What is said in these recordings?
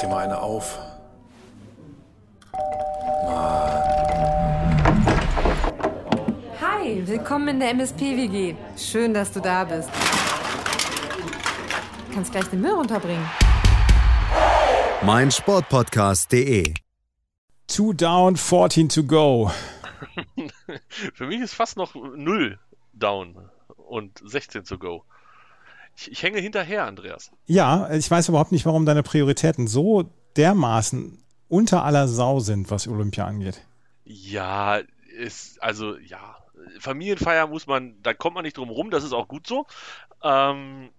dir mal eine auf. Hi, willkommen in der MSP-WG. Schön, dass du da bist. Du kannst gleich den Müll runterbringen. mein Sportpodcast.de. Two down, 14 to go. Für mich ist fast noch null down und 16 zu go. Ich, ich hänge hinterher, Andreas. Ja, ich weiß überhaupt nicht, warum deine Prioritäten so dermaßen unter aller Sau sind, was Olympia angeht. Ja, ist, also, ja. Familienfeier muss man, da kommt man nicht drum rum, das ist auch gut so. Ähm,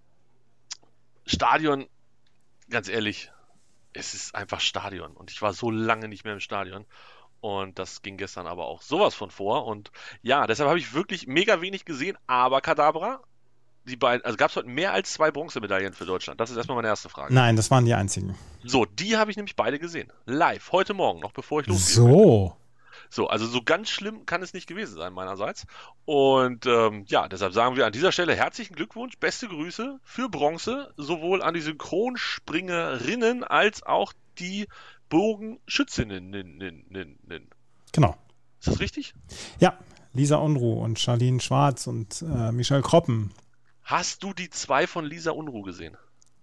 Stadion, ganz ehrlich, es ist einfach Stadion. Und ich war so lange nicht mehr im Stadion. Und das ging gestern aber auch sowas von vor. Und ja, deshalb habe ich wirklich mega wenig gesehen. Aber Kadabra, die beiden, also gab es heute mehr als zwei Bronzemedaillen für Deutschland? Das ist erstmal meine erste Frage. Nein, das waren die einzigen. So, die habe ich nämlich beide gesehen. Live, heute Morgen, noch bevor ich losgehe. So. So, also so ganz schlimm kann es nicht gewesen sein meinerseits. Und ähm, ja, deshalb sagen wir an dieser Stelle herzlichen Glückwunsch, beste Grüße für Bronze, sowohl an die Synchronspringerinnen als auch die Bogenschützinnen. Genau. Ist das richtig? Ja, Lisa Unruh und Charlene Schwarz und äh, Michelle Kroppen. Hast du die zwei von Lisa Unruh gesehen?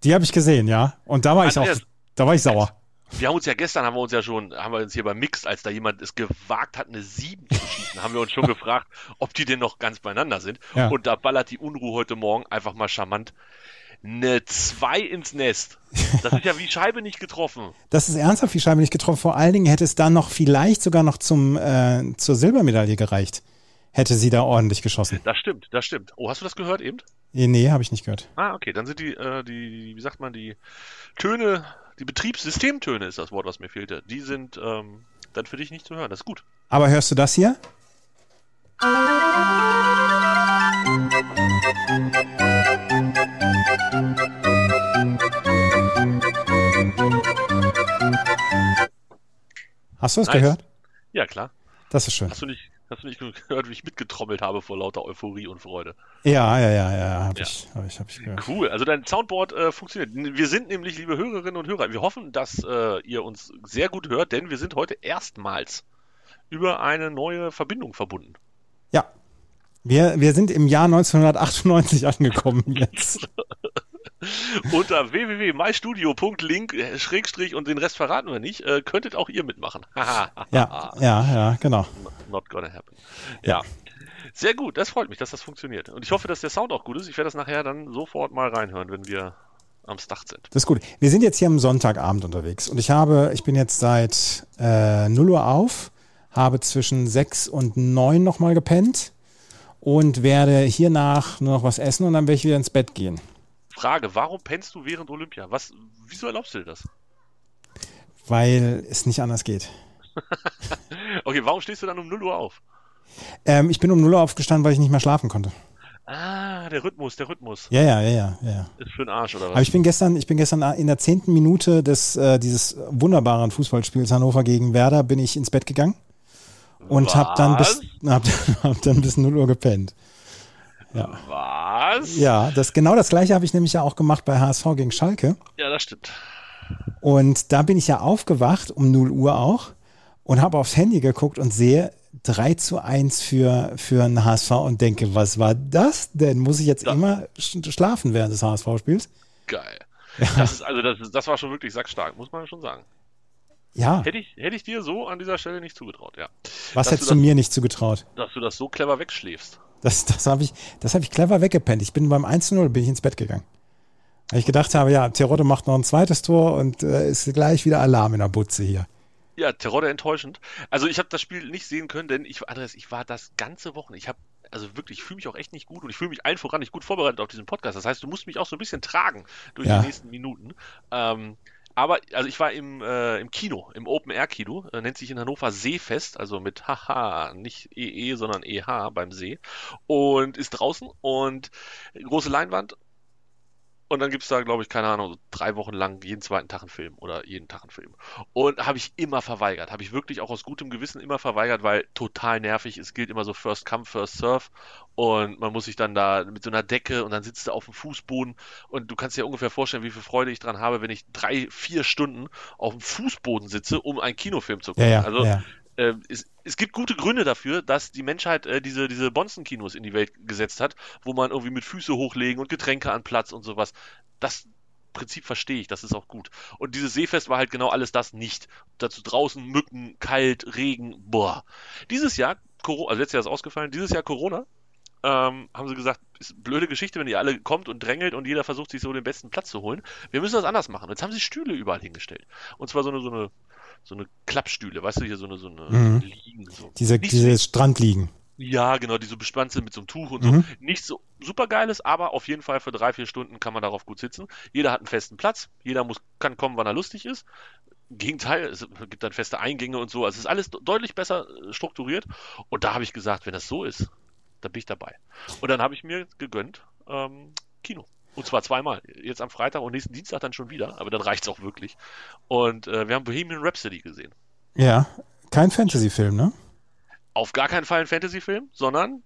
Die habe ich gesehen, ja. Und da war ich auch, Andreas, da war ich sauer. Wir haben uns ja gestern, haben wir uns ja schon, haben wir uns hier beim Mixed, als da jemand es gewagt hat, eine 7 zu schießen, haben wir uns schon gefragt, ob die denn noch ganz beieinander sind. Ja. Und da ballert die Unruhe heute Morgen einfach mal charmant eine 2 ins Nest. Das ist ja wie Scheibe nicht getroffen. Das ist ernsthaft die Scheibe nicht getroffen. Vor allen Dingen hätte es dann noch vielleicht sogar noch zum, äh, zur Silbermedaille gereicht. Hätte sie da ordentlich geschossen. Das stimmt, das stimmt. Oh, hast du das gehört eben? Eh, Nee, habe ich nicht gehört. Ah, okay, dann sind die, äh, die, wie sagt man, die Töne, die Betriebssystemtöne ist das Wort, was mir fehlte. Die sind ähm, dann für dich nicht zu hören. Das ist gut. Aber hörst du das hier? Hast du es Nice. gehört? Ja, klar. Das ist schön. Hast du nicht, hast du nicht gehört, wie ich mitgetrommelt habe vor lauter Euphorie und Freude? Ja, ja, ja, ja, habe Ja. ich, hab ich, hab ich gehört. Cool, also dein Soundboard äh, funktioniert. Wir sind nämlich, liebe Hörerinnen und Hörer, wir hoffen, dass äh, ihr uns sehr gut hört, denn wir sind heute erstmals über eine neue Verbindung verbunden. Ja. Wir, wir sind im Jahr 1998 angekommen jetzt. Unter www.mystudio.link äh, Schrägstrich und den Rest verraten wir nicht, äh, könntet auch ihr mitmachen. Ja, ja, ja, genau. Not gonna happen. Ja. Sehr gut, das freut mich, dass das funktioniert. Und ich hoffe, dass der Sound auch gut ist. Ich werde das nachher dann sofort mal reinhören, wenn wir am Start sind. Das ist gut. Wir sind jetzt hier am Sonntagabend unterwegs und ich habe, ich bin jetzt seit äh, 0 Uhr auf, habe zwischen 6 und 9 nochmal gepennt und werde hiernach nur noch was essen und dann werde ich wieder ins Bett gehen. Frage, warum pennst du während Olympia? Was, wieso erlaubst du dir das? Weil es nicht anders geht. Okay, warum stehst du dann um 0 Uhr auf? Ähm, ich bin um 0 Uhr aufgestanden, weil ich nicht mehr schlafen konnte. Ah, der Rhythmus, der Rhythmus. Ja, ja, ja, ja, ja. Ist für den Arsch, oder Aber was? ich bin gestern, ich bin gestern in der zehnten Minute des, äh, dieses wunderbaren Fußballspiels Hannover gegen Werder bin ich ins Bett gegangen und habe dann bis, hab, hab dann bis 0 Uhr gepennt. Was? Ja, das, genau das gleiche habe ich nämlich ja auch gemacht bei HSV gegen Schalke. Ja, das stimmt. Und da bin ich ja aufgewacht, um 0 Uhr auch, und habe aufs Handy geguckt und sehe 3 zu 1 für, für einen HSV und denke, was war das denn? Muss ich jetzt Ja. immer sch schlafen während des HSV-Spiels? Geil. Das ist, also das, das war schon wirklich sackstark, muss man schon sagen. Ja, Hätte ich, hätte ich dir so an dieser Stelle nicht zugetraut, ja. was dass hättest du du das- mir nicht zugetraut? Dass du das so clever wegschläfst. Das, das habe ich, das hab ich clever weggepennt. Ich bin beim 1-0 bin ich ins Bett gegangen. Weil ich gedacht habe, ja, Terodde macht noch ein zweites Tor und äh, ist gleich wieder Alarm in der Butze hier. Ja, Terodde enttäuschend. Also ich habe das Spiel nicht sehen können, denn ich, Andreas, ich war das ganze Wochen. Ich habe, also wirklich, ich fühle mich auch echt nicht gut und ich fühle mich allen voran nicht gut vorbereitet auf diesen Podcast. Das heißt, du musst mich auch so ein bisschen tragen durch Ja. die nächsten Minuten. Ähm, aber, also ich war im, äh, im Kino, im Open-Air-Kino, äh, nennt sich in Hannover Seefest, also mit haha, nicht EE, sondern EH beim See und ist draußen und große Leinwand Und dann gibt es da, glaube ich, keine Ahnung, so drei Wochen lang jeden zweiten Tag einen Film oder jeden Tag einen Film. Und habe ich immer verweigert. Habe ich wirklich auch aus gutem Gewissen immer verweigert, weil total nervig. Es gilt immer so First Come, First Serve. Und man muss sich dann da mit so einer Decke und dann sitzt du auf dem Fußboden. Und du kannst dir ungefähr vorstellen, wie viel Freude ich dran habe, wenn ich drei, vier Stunden auf dem Fußboden sitze, um einen Kinofilm zu gucken. Ja, ja, also ja. Äh, es, es gibt gute Gründe dafür, dass die Menschheit äh, diese, diese Bonzen-Kinos in die Welt gesetzt hat, wo man irgendwie mit Füße hochlegen und Getränke an Platz und sowas. Das Prinzip verstehe ich, das ist auch gut. Und dieses Seefest war halt genau alles das nicht. Dazu draußen Mücken, kalt, Regen, boah. Dieses Jahr, Corona, also letztes Jahr ist ausgefallen, dieses Jahr Corona, ähm, haben sie gesagt, ist eine blöde Geschichte, wenn ihr alle kommt und drängelt und jeder versucht, sich so den besten Platz zu holen. Wir müssen das anders machen. Jetzt haben sie Stühle überall hingestellt. Und zwar so eine, so eine, so eine Klappstühle, weißt du, hier so eine, so eine Mhm. Liegen. So. Diese, Nicht diese Strandliegen. ja, genau, die so bespannt sind mit so einem Tuch und Mhm. so. Nichts so super geiles, aber auf jeden Fall für drei, vier Stunden kann man darauf gut sitzen. Jeder hat einen festen Platz, jeder muss, kann kommen, wann er lustig ist. Im Gegenteil, es gibt dann feste Eingänge und so. Also es ist alles de- deutlich besser äh, strukturiert. Und da habe ich gesagt, wenn das so ist, dann bin ich dabei. Und dann habe ich mir gegönnt, ähm, Kino. Und zwar zweimal. Jetzt am Freitag und nächsten Dienstag dann schon wieder. Aber dann reicht es auch wirklich. Und äh, wir haben Bohemian Rhapsody gesehen. Ja, kein Fantasy-Film, ne? auf gar keinen Fall ein Fantasy-Film, sondern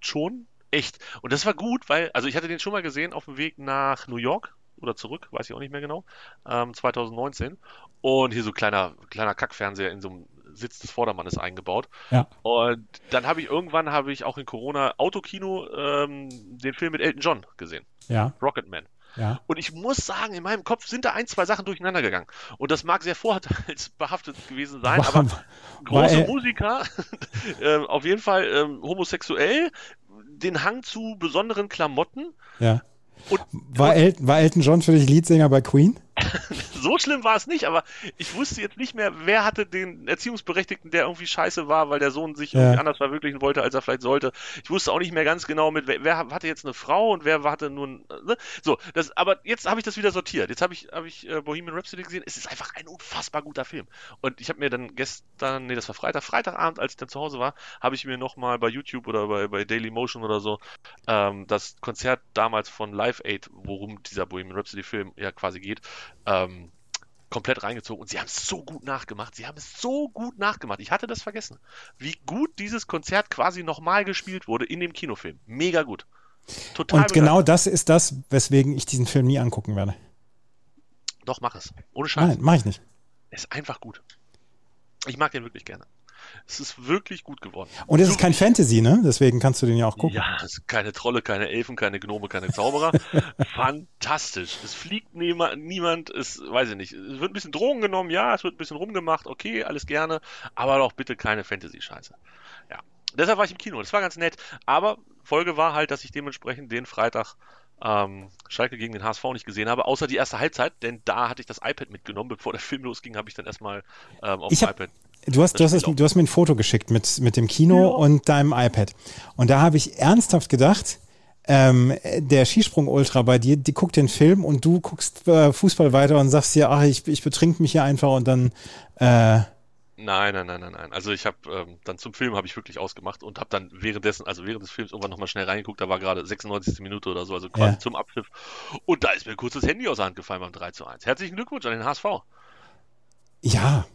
schon echt. Und das war gut, weil, also ich hatte den schon mal gesehen auf dem Weg nach New York oder zurück, weiß ich auch nicht mehr genau, ähm, 2019. Und hier so kleiner, kleiner Kackfernseher in so einem Sitz des Vordermannes eingebaut. Ja. Und dann habe ich irgendwann, habe ich auch in Corona Autokino ähm, den Film mit Elton John gesehen, Ja, Rocketman. ja. Und ich muss sagen, in meinem Kopf sind da ein, zwei Sachen durcheinander gegangen. Und das mag sehr vorurteilsbehaftet gewesen sein, War- aber große er- Musiker, ähm, auf jeden Fall ähm, homosexuell, den Hang zu besonderen Klamotten. ja. Und War, El war Elton John für dich Leadsänger bei Queen? so schlimm war es nicht, aber ich wusste jetzt nicht mehr, wer hatte den Erziehungsberechtigten, der irgendwie scheiße war, weil der Sohn sich Ja. irgendwie anders verwirklichen wollte, als er vielleicht sollte. Ich wusste auch nicht mehr ganz genau, mit wer, wer hatte jetzt eine Frau und wer hatte nur ein, ne? So, das, aber jetzt habe ich das wieder sortiert. Jetzt habe ich, habe ich äh, Bohemian Rhapsody gesehen. Es ist einfach ein unfassbar guter Film. Und ich habe mir dann gestern, nee, das war Freitag, Freitagabend, als ich dann zu Hause war, habe ich mir nochmal bei YouTube oder bei, bei Daily Motion oder so ähm, das Konzert damals von Live Aid, worum dieser Bohemian Rhapsody Film ja quasi geht, ähm, komplett reingezogen und sie haben es so gut nachgemacht. Sie haben es so gut nachgemacht. Ich hatte das vergessen, wie gut dieses Konzert quasi nochmal gespielt wurde in dem Kinofilm. Mega gut. Total Und genau das ist das, weswegen ich diesen Film nie angucken werde. Doch, mach es. Ohne Scheiß. Nein, mache ich nicht. Ist einfach gut. Ich mag den wirklich gerne. Es ist wirklich gut geworden. Und es ist kein Fantasy, ne? Deswegen kannst du den ja auch gucken. Ja, keine Trolle, keine Elfen, keine Gnome, keine Zauberer. Fantastisch. Es fliegt niema- niemand, es weiß ich nicht. Es wird ein bisschen Drogen genommen, ja, es wird ein bisschen rumgemacht, okay, alles gerne, aber doch bitte keine Fantasy-Scheiße. Ja. Deshalb war ich im Kino. Das war ganz nett. Aber Folge war halt, dass ich dementsprechend den Freitag ähm, Schalke gegen den HSV nicht gesehen habe, außer die erste Halbzeit, denn da hatte ich das iPad mitgenommen. Bevor der Film losging, habe ich dann erstmal ähm, auf dem iPad. Du hast, du, hast du hast mir ein Foto geschickt mit, mit dem Kino Ja. und deinem iPad. Und da habe ich ernsthaft gedacht, ähm, der Skisprung-Ultra bei dir, die guckt den Film und du guckst äh, Fußball weiter und sagst dir, ach, ich, ich betrink mich hier einfach und dann, äh, Nein, nein, nein, nein, nein. Also ich habe ähm, dann zum Film habe ich wirklich ausgemacht und habe dann währenddessen, also während des Films irgendwann nochmal schnell reingeguckt, da war gerade 96. Minute oder so, also quasi Ja. zum Abpfiff. Und da ist mir kurz das Handy aus der Hand gefallen beim 3 zu 1. Herzlichen Glückwunsch an den HSV. ja,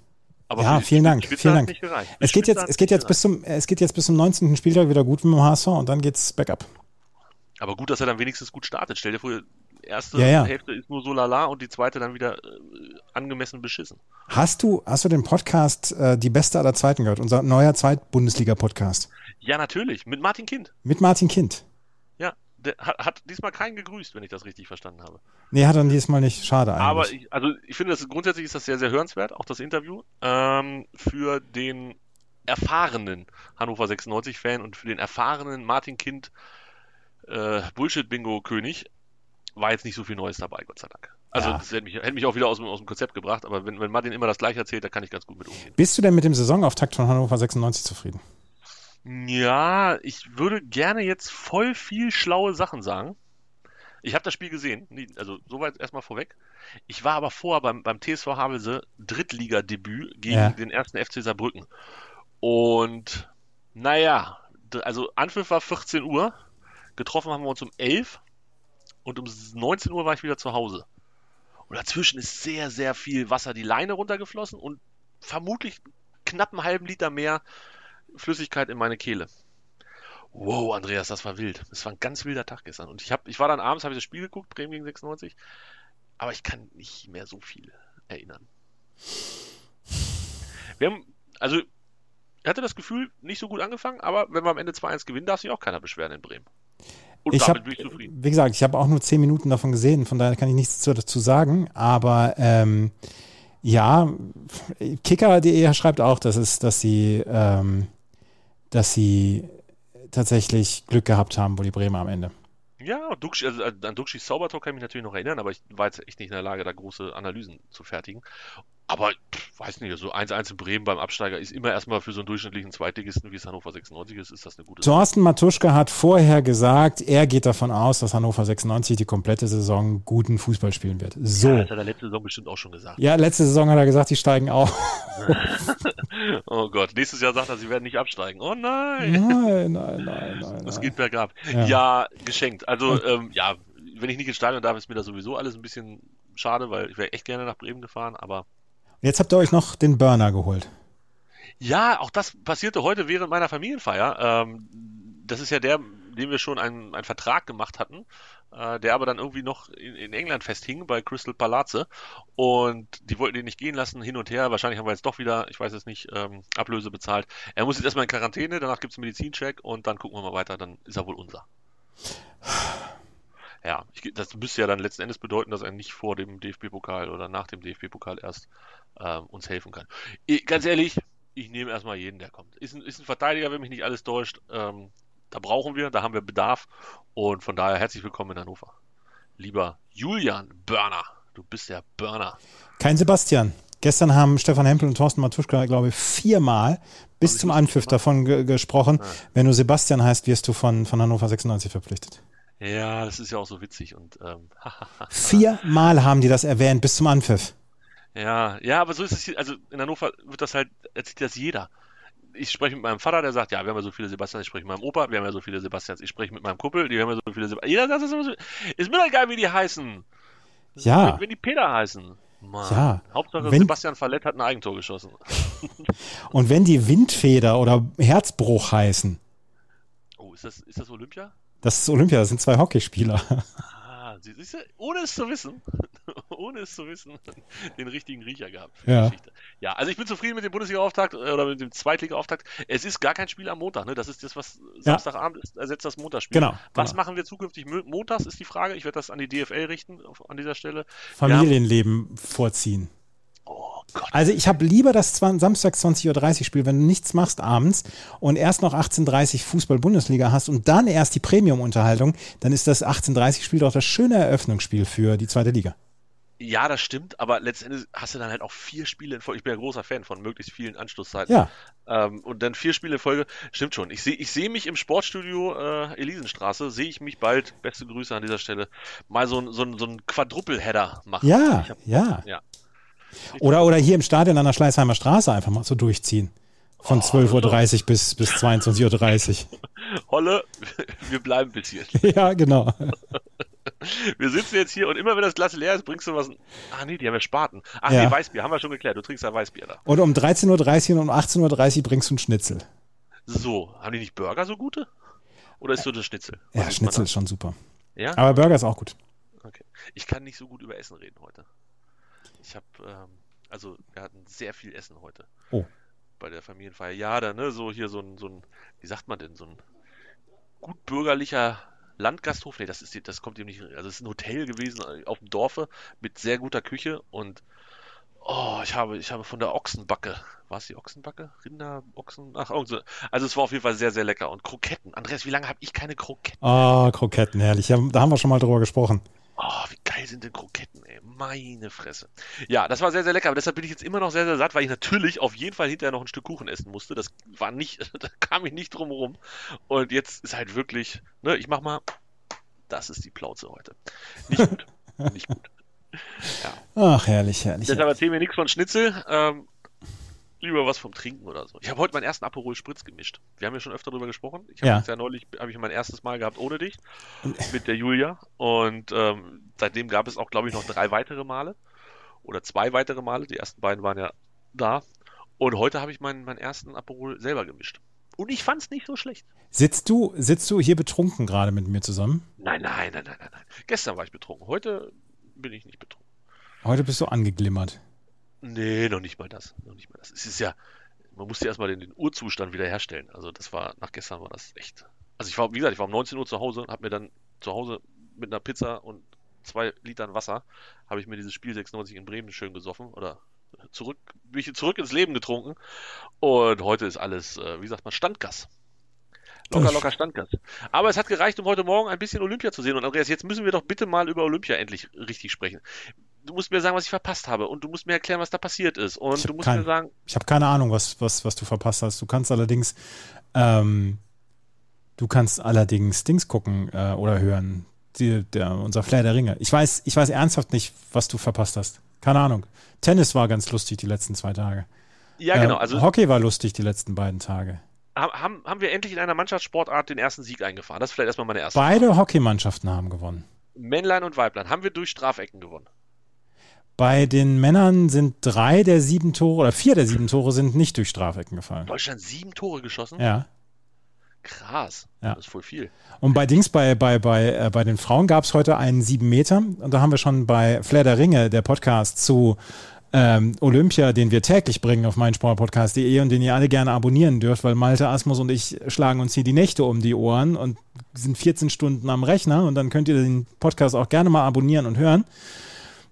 Aber Ja, vielen Dank, Spitze vielen Dank. Nicht gereicht. es geht jetzt, es geht jetzt bis zum, es geht jetzt bis zum 19. Spieltag wieder gut mit dem HSV und dann geht's bergab. gereicht. Aber gut, dass er dann wenigstens gut startet. Stell dir vor, die erste Ja, ja. Hälfte ist nur so lala und die zweite dann wieder äh, angemessen beschissen. Hast du, hast du den Podcast äh, Die Beste aller Zeiten gehört? Unser neuer Zweit-Bundesliga-Podcast. Ja, natürlich. Mit Martin Kind. Mit Martin Kind. Ja, der hat, hat diesmal keinen gegrüßt, wenn ich das richtig verstanden habe. Nee, hat er diesmal nicht. Schade eigentlich. Aber ich, also ich finde, das, grundsätzlich ist das sehr, sehr hörenswert, auch das Interview, ähm, für den erfahrenen Hannover 96-Fan und für den erfahrenen Martin Kind äh, Bullshit-Bingo-König war jetzt nicht so viel Neues dabei, Gott sei Dank. Also Ja. das hätte mich, hätte mich auch wieder aus dem, aus dem Konzept gebracht, aber wenn, wenn Martin immer das gleiche erzählt, da kann ich ganz gut mit umgehen. Bist du denn mit dem Saisonauftakt von Hannover 96 zufrieden? Ja, ich würde gerne jetzt voll viel schlaue Sachen sagen. Ich habe das Spiel gesehen, also soweit erstmal vorweg. Ich war aber vorher beim, beim TSV Havelse Drittligadebüt gegen Ja. den ersten FC Saarbrücken. Und naja, also Anpfiff war 14 Uhr, getroffen haben wir uns um 11 und um 19 Uhr war ich wieder zu Hause. Und dazwischen ist sehr, sehr viel Wasser die Leine runtergeflossen und vermutlich knapp einen halben Liter mehr Flüssigkeit in meine Kehle. Wow, Andreas, das war wild. Das war ein ganz wilder Tag gestern. Und ich, hab, ich war dann abends, habe ich das Spiel geguckt, Bremen gegen 96, aber ich kann nicht mehr so viel erinnern. Wir haben, also, ich hatte das Gefühl, nicht so gut angefangen, aber wenn wir am Ende 2-1 gewinnen, darf sich auch keiner beschweren in Bremen. Und ich damit hab, bin ich zufrieden. Wie gesagt, ich habe auch nur 10 Minuten davon gesehen, von daher kann ich nichts dazu sagen, aber ähm, ja, Kicker.de schreibt auch, dass es, dass sie, ähm, dass sie tatsächlich Glück gehabt haben, wo die Bremer am Ende. Ja, Duxi, also an Duxis Zaubertalk kann ich mich natürlich noch erinnern, aber ich war jetzt echt nicht in der Lage, da große Analysen zu fertigen. Aber weiß nicht, so 1-1 in Bremen beim Absteiger ist immer erstmal für so einen durchschnittlichen Zweitligisten, wie es Hannover 96 ist, ist das eine gute Sache. Thorsten Matuschka hat vorher gesagt, er geht davon aus, dass Hannover 96 die komplette Saison guten Fußball spielen wird. So. Ja, das hat er letzte Saison bestimmt auch schon gesagt. Ja, letzte Saison hat er gesagt, die steigen auf. oh Gott, nächstes Jahr sagt er, sie werden nicht absteigen. Oh nein. Nein, nein, nein, nein. Das geht bergab. Ja, ja geschenkt. Also, ähm, ja, wenn ich nicht ins Stadion darf, ist mir das sowieso alles ein bisschen schade, weil ich wäre echt gerne nach Bremen gefahren, aber Jetzt habt ihr euch noch den Burner geholt. Ja, auch das passierte heute während meiner Familienfeier. Ähm, das ist ja der, dem wir schon einen, einen Vertrag gemacht hatten, äh, der aber dann irgendwie noch in, in, England festhing bei Crystal Palace und die wollten den nicht gehen lassen, hin und her. Wahrscheinlich haben wir jetzt doch wieder, ich weiß es nicht, ähm, Ablöse bezahlt. Er muss jetzt erstmal in Quarantäne, danach gibt es einen Medizincheck und dann gucken wir mal weiter, dann ist er wohl unser. Ja, ich, das müsste ja dann letzten Endes bedeuten, dass er nicht vor dem DFB-Pokal oder nach dem DFB-Pokal erst ähm, uns helfen kann. Ich, ganz ehrlich, ich nehme erstmal jeden, der kommt. Ist ein, ist ein Verteidiger, wenn mich nicht alles täuscht. Ähm, da brauchen wir, da haben wir Bedarf. Und von daher herzlich willkommen in Hannover. Lieber Julian Börner, du bist der Burner. Kein Sebastian. Gestern haben Stefan Hempel und Thorsten Matuschka, glaube ich, viermal bis zum Anpfiff davon ge gesprochen. Ja. Wenn du Sebastian heißt, wirst du von, von Hannover 96 verpflichtet. Ja, das ist ja auch so witzig. Und, ähm, Viermal haben die das erwähnt bis zum Anpfiff. Ja, ja, aber so ist es hier, also in Hannover wird das halt, erzählt das jeder. Ich spreche mit meinem Vater, der sagt, ja, wir haben ja so viele Sebastians, ich spreche mit meinem Opa, wir haben ja so viele Sebastians, ich spreche mit meinem Kumpel, die haben ja so viele Sebastians. Jeder sagt das immer so. Ist mir doch egal, wie die heißen. Ja. Wenn, wenn die Peter heißen. Mann. Ja. Hauptsache wenn, Sebastian Fallett hat ein Eigentor geschossen. Und wenn die Windfeder oder Herzbruch heißen. Oh, ist das, ist das Olympia? Das ist Olympia, das sind zwei Hockeyspieler. siehst du, ohne es zu wissen, ohne es zu wissen, den richtigen Riecher gehabt. Ja. ja, also ich bin zufrieden mit dem Bundesliga-Auftakt äh, oder mit dem Zweitliga-Auftakt. Es ist gar kein Spiel am Montag, ne? Das ist das, was Samstagabend ist, ersetzt das Montagsspiel. Genau. Was genau. machen wir zukünftig montags, ist die Frage. Ich werde das an die DFL richten, auf, an dieser Stelle. Familienleben vorziehen. Gott. Also ich habe lieber das Samstag 20.30 Uhr Spiel, wenn du nichts machst abends und erst noch 18.30 Uhr Fußball-Bundesliga hast und dann erst die Premium-Unterhaltung, dann ist das 18.30 Uhr Spiel doch das schöne Eröffnungsspiel für die zweite Liga. Ja, das stimmt, aber letztendlich hast du dann halt auch vier Spiele in Folge. Ich bin ja großer Fan von möglichst vielen Anschlusszeiten. Ja. Ähm, und dann vier Spiele in Folge. Stimmt schon. Ich sehe ich seh mich im Sportstudio äh, Elisenstraße, sehe ich mich bald, beste Grüße an dieser Stelle, mal so, so, so einen Quadruple-Header machen. Ja, hab, ja. ja. Oder, oder hier im Stadion an der Schleißheimer Straße einfach mal so durchziehen. Von oh, 12.30 Uhr bis, bis 22.30 Uhr. Holle, wir bleiben bis hier. ja, genau. Wir sitzen jetzt hier und immer wenn das Glas leer ist, bringst du was. Ah, nee, die haben ja Spaten. Ach ja. nee, Weißbier, haben wir schon geklärt. Du trinkst ja Weißbier da. Und um 13.30 Uhr und um 18.30 Uhr bringst du einen Schnitzel. So, haben die nicht Burger so gute? Oder ist so das Schnitzel? Was ja, Schnitzel ist schon super. Ja? Aber Burger ist auch gut. Okay. Ich kann nicht so gut über Essen reden heute. Ich habe, ähm, also wir hatten sehr viel Essen heute. Oh. Bei der Familienfeier. Ja, da, ne, so hier so ein, so ein, wie sagt man denn, so ein gut bürgerlicher Landgasthof. Nee, das ist, das kommt ihm nicht, also es ist ein Hotel gewesen äh, auf dem Dorfe mit sehr guter Küche und Oh, ich habe, ich habe von der Ochsenbacke. War es die Ochsenbacke? Rinder, Ochsen? Ach, so. Also es war auf jeden Fall sehr, sehr lecker. Und Kroketten. Andreas, wie lange habe ich keine Kroketten? Ah, oh, Kroketten, herrlich. da haben wir schon mal drüber gesprochen. Oh, wie geil sind denn Kroketten, ey. Meine Fresse. Ja, das war sehr, sehr lecker. Aber deshalb bin ich jetzt immer noch sehr, sehr satt, weil ich natürlich auf jeden Fall hinterher noch ein Stück Kuchen essen musste. Das war nicht, da kam ich nicht drum rum. Und jetzt ist halt wirklich, ne, ich mach mal, das ist die Plauze heute. Nicht gut. nicht gut. Ja. Ach, herrlich, herrlich. Deshalb erzählen wir nichts von Schnitzel. Ähm, lieber was vom Trinken oder so. Ich habe heute meinen ersten Aperol Spritz gemischt. Wir haben ja schon öfter darüber gesprochen. Ich habe Ja. ja neulich, habe ich mein erstes Mal gehabt ohne dich mit der Julia und ähm, seitdem gab es auch, glaube ich, noch drei weitere Male oder zwei weitere Male. Die ersten beiden waren ja da und heute habe ich meinen, meinen ersten Aperol selber gemischt. Und ich fand es nicht so schlecht. Sitzt du, sitzt du hier betrunken gerade mit mir zusammen? Nein, nein, nein, nein, nein, nein. Gestern war ich betrunken. Heute bin ich nicht betrunken. Heute bist du angeglimmert. Nee, noch nicht mal das. Noch nicht mal das. Es ist ja, man musste erstmal den, den Urzustand wieder herstellen. Also das war, nach gestern war das echt. Also ich war, wie gesagt, ich war um 19 Uhr zu Hause und habe mir dann zu Hause mit einer Pizza und zwei Litern Wasser, habe ich mir dieses Spiel 96 in Bremen schön gesoffen oder zurück, bin ich zurück ins Leben getrunken. Und heute ist alles, äh, wie sagt man, Standgas. Locker, locker Standgas. Aber es hat gereicht, um heute Morgen ein bisschen Olympia zu sehen. Und Andreas, jetzt müssen wir doch bitte mal über Olympia endlich richtig sprechen. Du musst mir sagen, was ich verpasst habe. Und du musst mir erklären, was da passiert ist. Und du musst kein- mir sagen, Ich habe keine Ahnung, was, was, was du verpasst hast. Du kannst allerdings, ähm, du kannst allerdings Dings gucken äh, oder hören. Die, der, unser Flair der Ringe. Ich weiß, ich weiß ernsthaft nicht, was du verpasst hast. Keine Ahnung. Tennis war ganz lustig die letzten zwei Tage. ja, genau. Ähm, Also Hockey war lustig die letzten beiden Tage. ha- haben, haben wir endlich in einer Mannschaftssportart den ersten Sieg eingefahren. Das ist vielleicht erstmal meine erste. Beide Hockeymannschaften haben gewonnen. Männlein und Weiblein. Haben wir durch Strafecken gewonnen. Bei den Männern sind drei der sieben Tore oder vier der sieben Tore sind nicht durch Strafecken gefallen. Deutschland sieben Tore geschossen? Ja. Krass. Ja. Das ist voll viel. Und bei Dings, bei, bei, bei, äh, bei den Frauen gab es heute einen sieben Meter. Und da haben wir schon bei Flair der Ringe, der Podcast zu ähm, Olympia, den wir täglich bringen auf meinsportpodcast.de und den ihr alle gerne abonnieren dürft, weil Malte Asmus und ich schlagen uns hier die Nächte um die Ohren und sind 14 Stunden am Rechner und dann könnt ihr den Podcast auch gerne mal abonnieren und hören.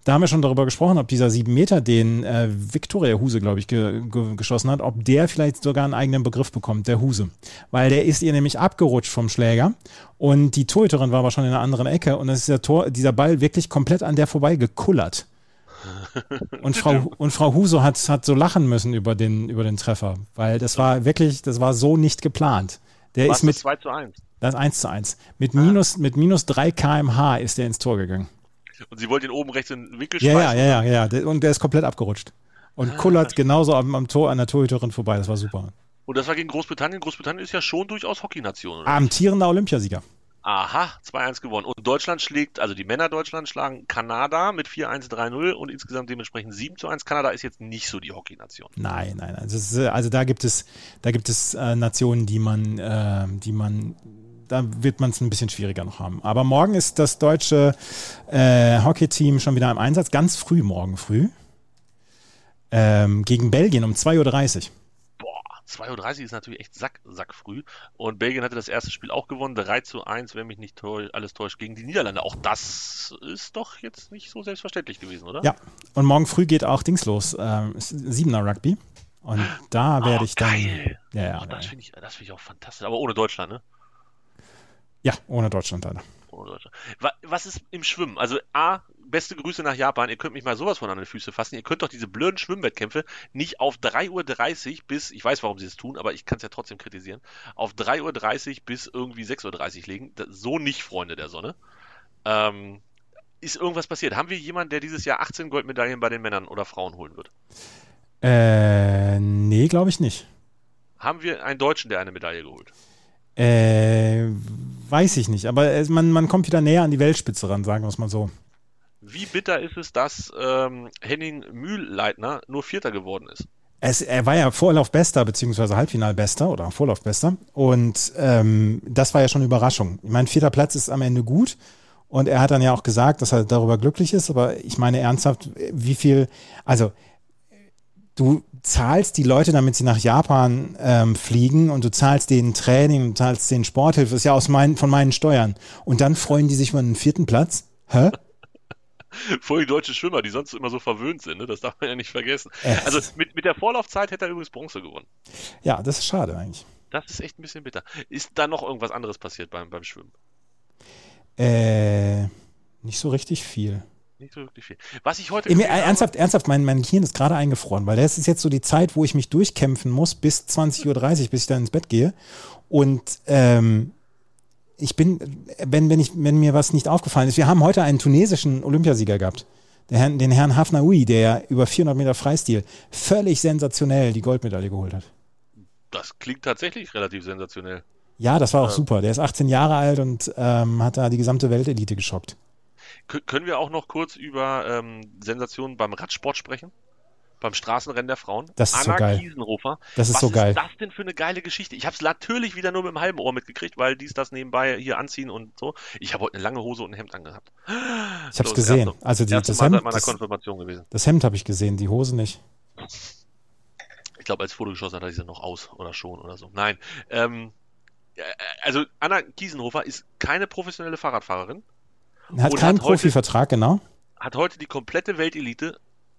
Da haben wir schon darüber gesprochen, ob dieser sieben Meter, den äh, Viktoria Huse, glaube ich, ge ge geschossen hat, ob der vielleicht sogar einen eigenen Begriff bekommt, der Huse. Weil der ist ihr nämlich abgerutscht vom Schläger und die Torhüterin war aber schon in einer anderen Ecke und dann ist der, Tor, dieser Ball wirklich komplett an der vorbei gekullert. Und Frau, und Frau Huse hat, hat so lachen müssen über den, über den Treffer, weil das war wirklich, das war so nicht geplant. Der Was ist mit, das 2 zu 1. das ist 1 zu 1. Mit minus, mit minus 3 kmh ist der ins Tor gegangen. Und sie wollte ihn oben rechts in den Winkel Ja, ja, schmeißen. ja, ja, ja. Der- Und der ist komplett abgerutscht. Und kullert genauso am, am Tor an der Torhüterin vorbei. Das war super. Und das war gegen Großbritannien. Großbritannien ist ja schon durchaus Hockeynation. Oder? Amtierender Olympiasieger. Aha, 2-1 gewonnen. Und Deutschland schlägt, also die Männer Deutschland schlagen Kanada mit 4-1, 3-0 und insgesamt dementsprechend 7 zu 1. Kanada ist jetzt nicht so die Hockeynation. Nein, nein, nein. Ist, äh, also da gibt es, da gibt es äh, Nationen, die man, äh, die man, da wird man es ein bisschen schwieriger noch haben. Aber morgen ist das deutsche äh, Hockey-Team schon wieder im Einsatz, ganz früh morgen früh. Ähm, gegen Belgien um 2.30 Uhr. Boah, 2.30 Uhr ist natürlich echt sack, sack früh. Und Belgien hatte das erste Spiel auch gewonnen, 3 zu 1, wenn mich nicht alles täuscht, gegen die Niederlande. Auch das ist doch jetzt nicht so selbstverständlich gewesen, oder? Ja, und morgen früh geht auch Dings los, ähm, Siebener Rugby. Und da werde Oh, ich dann. geil. Ja, ja, Ach, das finde ich, das find ich auch fantastisch. Aber ohne Deutschland, ne? Ja, ohne Deutschland leider. Ohne Deutschland. Wa- Was ist im Schwimmen? Also A, beste Grüße nach Japan. Ihr könnt mich mal sowas von an die Füße fassen. Ihr könnt doch diese blöden Schwimmwettkämpfe nicht auf 3.30 Uhr bis, ich weiß, warum sie es tun, aber ich kann es ja trotzdem kritisieren, auf 3.30 Uhr bis irgendwie 6.30 Uhr legen. So nicht, Freunde der Sonne. Ähm, ist irgendwas passiert? Haben wir jemanden, der dieses Jahr 18 Goldmedaillen bei den Männern oder Frauen holen wird? Äh, nee, glaube ich nicht. Haben wir einen Deutschen, der eine Medaille geholt? Äh, weiß ich nicht. Aber man, man kommt wieder näher an die Weltspitze ran, sagen wir es mal so. Wie bitter ist es, dass ähm, Henning Mühlleitner nur Vierter geworden ist? Es, er war ja Vorlaufbester, beziehungsweise Halbfinalbester oder Vorlaufbester. Und ähm, das war ja schon eine Überraschung. Ich meine, vierter Platz ist am Ende gut. Und er hat dann ja auch gesagt, dass er darüber glücklich ist. Aber ich meine ernsthaft, wie viel, also du zahlst die Leute, damit sie nach Japan ähm, fliegen und du zahlst denen Training und zahlst denen Sporthilfe, das ist ja aus meinen, von meinen Steuern. Und dann freuen die sich über einen vierten Platz? Hä? Voll die deutsche Schwimmer, die sonst immer so verwöhnt sind, ne? das darf man ja nicht vergessen. Also mit, mit der Vorlaufzeit hätte er übrigens Bronze gewonnen. Ja, das ist schade eigentlich. Das ist echt ein bisschen bitter. Ist da noch irgendwas anderes passiert beim, beim Schwimmen? Äh, nicht so richtig viel. Nicht so wirklich viel. Was ich heute. Mir- gesehen habe- ernsthaft, ernsthaft, mein, mein Hirn ist gerade eingefroren, weil das ist jetzt so die Zeit, wo ich mich durchkämpfen muss bis 20.30 Uhr, bis ich dann ins Bett gehe. Und ähm, ich bin, wenn, wenn, ich, wenn mir was nicht aufgefallen ist, wir haben heute einen tunesischen Olympiasieger gehabt. Herrn, den Herrn Hafnaoui, der über 400 Meter Freistil völlig sensationell die Goldmedaille geholt hat. Das klingt tatsächlich relativ sensationell. Ja, das war auch super. Der ist 18 Jahre alt und ähm, hat da die gesamte Weltelite geschockt. K können wir auch noch kurz über ähm, Sensationen beim Radsport sprechen? Beim Straßenrennen der Frauen? Das ist Anna so geil. Kiesenhofer. Das ist Was so geil. ist das denn für eine geile Geschichte? Ich habe es natürlich wieder nur mit dem halben Ohr mitgekriegt, weil dies das nebenbei hier anziehen und so. Ich habe heute eine lange Hose und ein Hemd angehabt. Ich habe So, es das gesehen. erste- Also die, das Hemd, das, das Hemd habe ich gesehen, die Hose nicht. Ich glaube, als Foto geschossen hat, ich sie noch aus oder schon oder so. Nein. Ähm, ja, also Anna Kiesenhofer ist keine professionelle Fahrradfahrerin, Hat Und keinen hat heute- Profivertrag, genau. hat heute die komplette Weltelite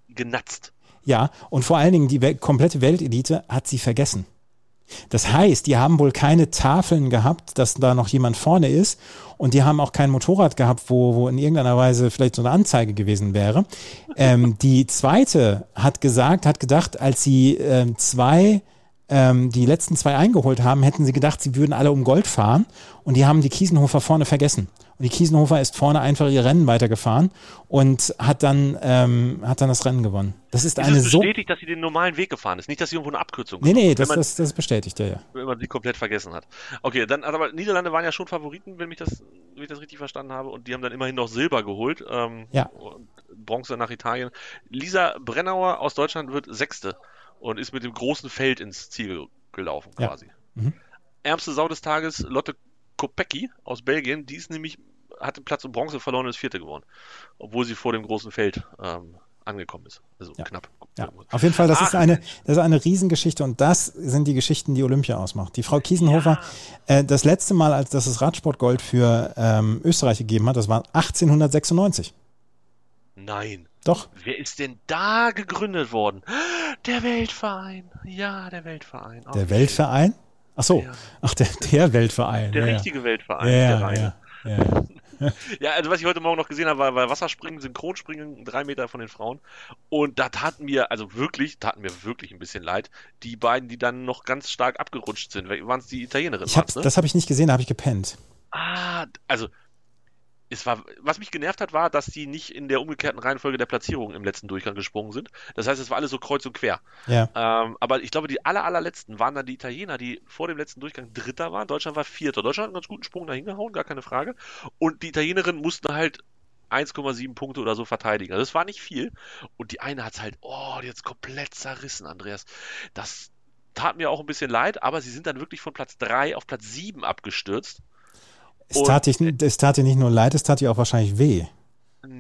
genatzt. Ja, und vor allen Dingen die Wel komplette Weltelite hat sie vergessen. Das heißt, die haben wohl keine Tafeln gehabt, dass da noch jemand vorne ist. Und die haben auch kein Motorrad gehabt, wo, wo in irgendeiner Weise vielleicht so eine Anzeige gewesen wäre. Ähm, die zweite hat gesagt, hat gedacht, als sie ähm, zwei, ähm, die letzten zwei eingeholt haben, hätten sie gedacht, sie würden alle um Gold fahren. Und die haben die Kiesenhofer vorne vergessen. Und die Kiesenhofer ist vorne einfach ihr Rennen weitergefahren und hat dann, ähm, hat dann das Rennen gewonnen. Das ist Ist eine so. bestätigt, dass sie den normalen Weg gefahren ist, nicht, dass sie irgendwo eine Abkürzung Nee, nee, das, man, das, das bestätigt, ja, ja. wenn man sie komplett vergessen hat. Okay, dann aber Niederlande waren ja schon Favoriten, wenn, mich das, wenn ich das richtig verstanden habe, und die haben dann immerhin noch Silber geholt. Ähm, Ja. Bronze nach Italien. Lisa Brennauer aus Deutschland wird Sechste und ist mit dem großen Feld ins Ziel gelaufen Ja. quasi. Mhm. Ärmste Sau des Tages Lotte Kopecky aus Belgien, die ist nämlich, hat den Platz um Bronze verloren und ist Vierte geworden, obwohl sie vor dem großen Feld ähm, angekommen ist. Also Ja. knapp. Ja, auf jeden Fall, das ist Ach, eine, das ist eine Riesengeschichte und das sind die Geschichten, die Olympia ausmacht. Die Frau Kiesenhofer, äh, das letzte Mal, als das Radsportgold für ähm, Österreich gegeben hat, das war 1896. Nein. Doch, Wer ist denn da gegründet worden? Der Weltverein. Ja, der Weltverein. der Okay. Weltverein. Ach so, Ja. ach der, der Weltverein. Der ja, richtige. Weltverein. Ja, der ja, reine. ja, ja, also was ich heute Morgen noch gesehen habe, war, war Wasserspringen, Synchronspringen, drei Meter von den Frauen. Und da taten mir, also wirklich, taten mir wirklich ein bisschen leid, die beiden, die dann noch ganz stark abgerutscht sind. Waren es die Italienerinnen? Ich ne? Das habe ich nicht gesehen, da habe ich gepennt. Ah, also es war, was mich genervt hat, war, dass die nicht in der umgekehrten Reihenfolge der Platzierung im letzten Durchgang gesprungen sind. Das heißt, es war alles so kreuz und quer. Ja, Ähm, aber ich glaube, die aller, allerletzten waren dann die Italiener, die vor dem letzten Durchgang Dritter waren. Deutschland war Vierter. Deutschland hat einen ganz guten Sprung dahin gehauen, gar keine Frage. Und die Italienerinnen mussten halt 1,7 Punkte oder so verteidigen. Also das war nicht viel. Und die eine hat es halt, oh, die hat's komplett zerrissen, Andreas. Das tat mir auch ein bisschen leid, aber sie sind dann wirklich von Platz 3 auf Platz 7 abgestürzt. Es tat, dich, es tat dir nicht nur leid, es tat dir auch wahrscheinlich weh.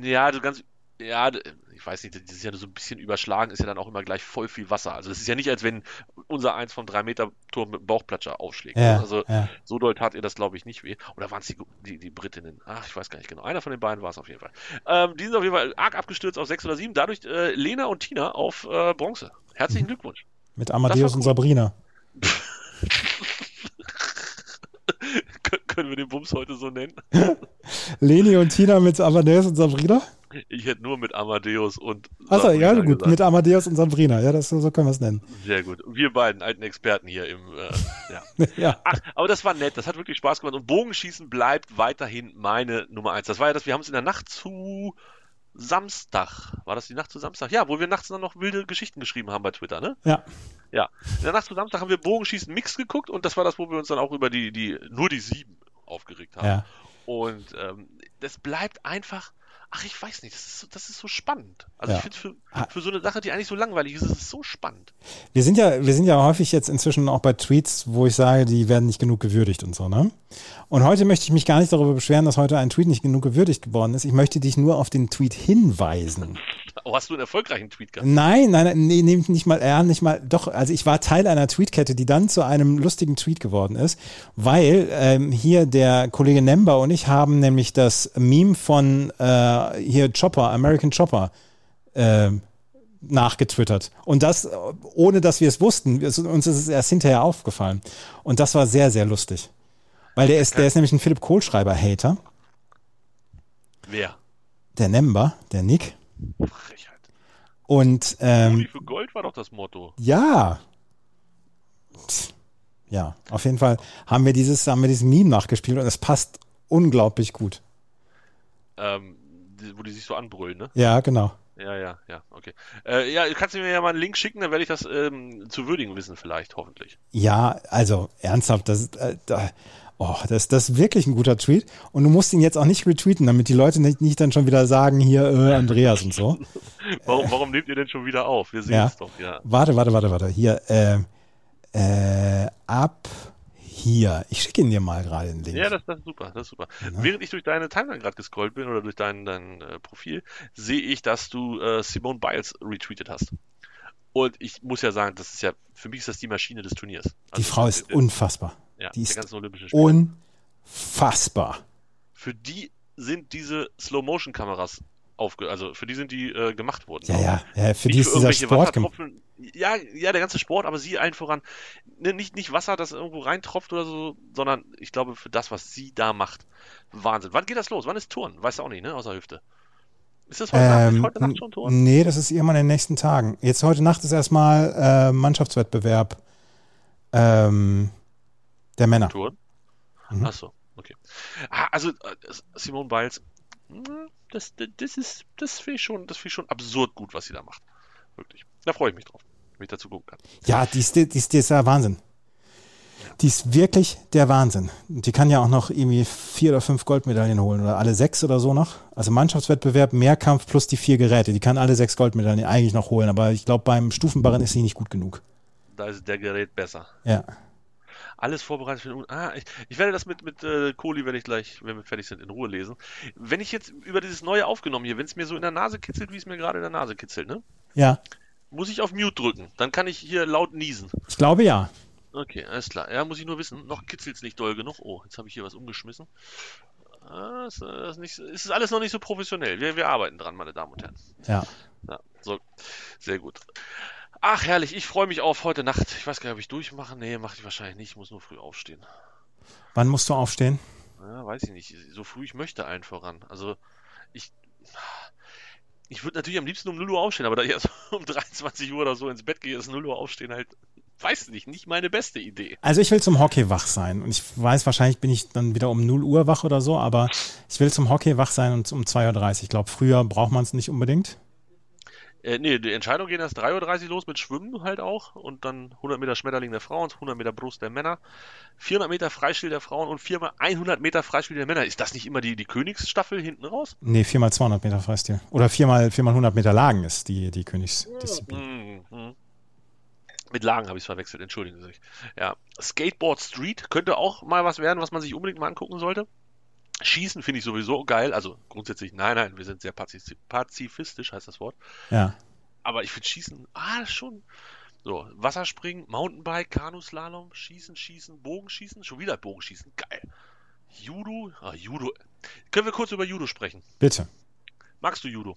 Ja, du ganz, ja, ich weiß nicht, das ist ja so ein bisschen überschlagen, ist ja dann auch immer gleich voll viel Wasser. Also es ist ja nicht, als wenn unser eins vom 3-Meter-Turm mit dem Bauchplatscher aufschlägt. Ja, Also ja. so doll tat ihr das, glaube ich, nicht weh. Oder waren es die, die, die Britinnen? Ach, ich weiß gar nicht genau. Einer von den beiden war es auf jeden Fall. Ähm, die sind auf jeden Fall arg abgestürzt auf 6 oder 7. Dadurch äh, Lena und Tina auf äh, Bronze. Herzlichen Mhm. Glückwunsch. Mit Amadeus und Sabrina. Kön können wir den Bums heute so nennen? Leni und Tina mit Amadeus und Sabrina? Ich hätte nur mit Amadeus und. Achso, ja, gut, gesagt. mit Amadeus und Sabrina. Ja, das, so können wir es nennen. Sehr gut. Wir beiden alten Experten hier im. Äh, ja. ja. Ach, aber das war nett, das hat wirklich Spaß gemacht. Und Bogenschießen bleibt weiterhin meine Nummer eins. Das war ja das, wir haben es in der Nacht zu Samstag. War das die Nacht zu Samstag? Ja, wo wir nachts dann noch wilde Geschichten geschrieben haben bei Twitter, ne? Ja. Ja. In der Nacht zu Samstag haben wir Bogenschießen Mix geguckt und das war das, wo wir uns dann auch über die, die, nur die sieben aufgeregt haben. Ja. Und ähm, das bleibt einfach. Ach, ich weiß nicht, das ist so, das ist so spannend. Also Ja. ich finde für, für so eine Sache, die eigentlich so langweilig ist, ist es so spannend. Wir sind ja, wir sind ja häufig jetzt inzwischen auch bei Tweets, wo ich sage, die werden nicht genug gewürdigt und so, ne? Und heute möchte ich mich gar nicht darüber beschweren, dass heute ein Tweet nicht genug gewürdigt geworden ist. Ich möchte dich nur auf den Tweet hinweisen. Oh, hast du einen erfolgreichen Tweet gehabt? Nein, nein, nein, nee, nehmt nicht mal, äh, nicht mal, doch, also ich war Teil einer Tweetkette, die dann zu einem lustigen Tweet geworden ist, weil ähm, hier der Kollege Nemba und ich haben nämlich das Meme von äh, hier Chopper, American Chopper, ähm, nachgetwittert. Und das, äh, ohne dass wir es wussten. Uns ist es erst hinterher aufgefallen. Und das war sehr, sehr lustig. Weil der ist, der ist nämlich ein Philipp Kohlschreiber-Hater. Wer? Der Nemba, der Nick. Frechheit. Und ähm, Juli für Gold war doch das Motto. Ja. Ja, auf jeden Fall haben wir dieses, haben wir dieses Meme nachgespielt und es passt unglaublich gut. Ähm, wo die sich so anbrüllen, ne? Ja, genau. Ja, ja, ja, okay. Äh, ja, kannst du mir ja mal einen Link schicken, dann werde ich das ähm, zu würdigen wissen, vielleicht, hoffentlich. Ja, also ernsthaft, das ist, äh, da, oh, das, das ist wirklich ein guter Tweet. Und du musst ihn jetzt auch nicht retweeten, damit die Leute nicht, nicht dann schon wieder sagen, hier, äh, Andreas und so. warum, warum nehmt ihr denn schon wieder auf? Wir sehen Ja. es doch, ja. Warte, warte, warte, warte. Hier, äh, äh, ab hier. Ich schicke ihn dir mal gerade den Link. Ja, das, das ist super, das ist super. Während ich durch deine Timeline gerade gescrollt bin oder durch dein, dein äh, Profil, sehe ich, dass du äh, Simone Biles retweetet hast. Und ich muss ja sagen, das ist ja, für mich ist das die Maschine des Turniers. die Also, Frau ist unfassbar. ja, die ist ganzen Olympischen Spiele. unfassbar. Für die sind diese Slow-Motion-Kameras aufge... Also für die sind die äh, gemacht worden. Ja, ja, ja für die ist für dieser Sport gemacht. Ja, ja, der ganze Sport, aber sie allen voran. Ne, nicht, nicht Wasser, das irgendwo reintropft oder so, sondern ich glaube für das, was sie da macht. Wahnsinn. Wann geht das los? Wann ist Turn? Weißt du auch nicht, ne? Außer Hüfte. Ist das heute, Nacht, ist Ähm, heute Nacht schon Turn? nee, das ist irgendwann in den nächsten Tagen. Jetzt heute Nacht ist erstmal äh, Mannschaftswettbewerb ähm, der Männer. Turn? Mhm. Achso, okay. Ah, also, äh, Simone Biles, hm, das, das, ist, das finde ich schon, das finde ich schon absurd gut, was sie da macht. Wirklich. Da freue ich mich drauf, wenn ich dazu gucken kann. Ja, die ist, die ist, die ist der Wahnsinn. Die ist wirklich der Wahnsinn. Die kann ja auch noch irgendwie vier oder fünf Goldmedaillen holen oder alle sechs oder so noch. Also Mannschaftswettbewerb, Mehrkampf plus die vier Geräte. Die kann alle sechs Goldmedaillen eigentlich noch holen. Aber ich glaube, beim Stufenbarren ist sie nicht gut genug. Da ist der Gerät besser. Ja. Alles vorbereitet für den. Un ah, ich, ich werde das mit, mit äh, Kohli, wenn ich gleich, wenn wir fertig sind, in Ruhe lesen. Wenn ich jetzt über dieses neue aufgenommen hier, wenn es mir so in der Nase kitzelt, wie es mir gerade in der Nase kitzelt, ne? Ja, Muss ich auf Mute drücken. Dann kann ich hier laut niesen. ich glaube ja. Okay, alles klar. Ja, muss ich nur wissen. Noch kitzelt es nicht doll genug. Oh, jetzt habe ich hier was umgeschmissen. Ah, ist, ist, nicht, ist alles noch nicht so professionell. Wir, wir arbeiten dran, meine Damen und Herren. Ja. Ja, so. Sehr gut. Ach, herrlich. Ich freue mich auf heute Nacht. Ich weiß gar nicht, ob ich durchmache. Nee, mache ich wahrscheinlich nicht. Ich muss nur früh aufstehen. Wann musst du aufstehen? Ja, weiß ich nicht. So früh ich möchte allen voran. Also, ich. Ich würde natürlich am liebsten um 0 Uhr aufstehen, aber da ich erst um 23 Uhr oder so ins Bett gehe, ist 0 Uhr aufstehen halt, weiß nicht, nicht meine beste Idee. Also ich will zum Hockey wach sein. Und ich weiß, wahrscheinlich bin ich dann wieder um 0 Uhr wach oder so, aber ich will zum Hockey wach sein und um 2.30 Uhr. Ich glaube, früher braucht man es nicht unbedingt. Äh, nee, die Entscheidungen gehen erst 3.30 Uhr los mit Schwimmen halt auch und dann 100 Meter Schmetterling der Frauen, 100 Meter Brust der Männer, 400 Meter Freistil der Frauen und 4 mal 100 Meter Freistil der Männer. Ist das nicht immer die, die Königsstaffel hinten raus? Nee, 4 x 200 Meter Freistil. Oder 4 x 4 x 100 Meter Lagen ist die, die Königsdisziplin. Mhm. Mit Lagen habe ich es verwechselt, entschuldigen Sie. Ja. Skateboard Street könnte auch mal was werden, was man sich unbedingt mal angucken sollte. Schießen finde ich sowieso geil. Also grundsätzlich, nein, nein, wir sind sehr pazif pazifistisch, heißt das Wort. Ja. Aber ich finde Schießen, ah, schon. So, Wasserspringen, Mountainbike, Kanuslalom, Schießen, Schießen, Bogenschießen, schon wieder Bogenschießen, geil. Judo, ah, Judo. Können wir kurz über Judo sprechen? Bitte. Magst du Judo?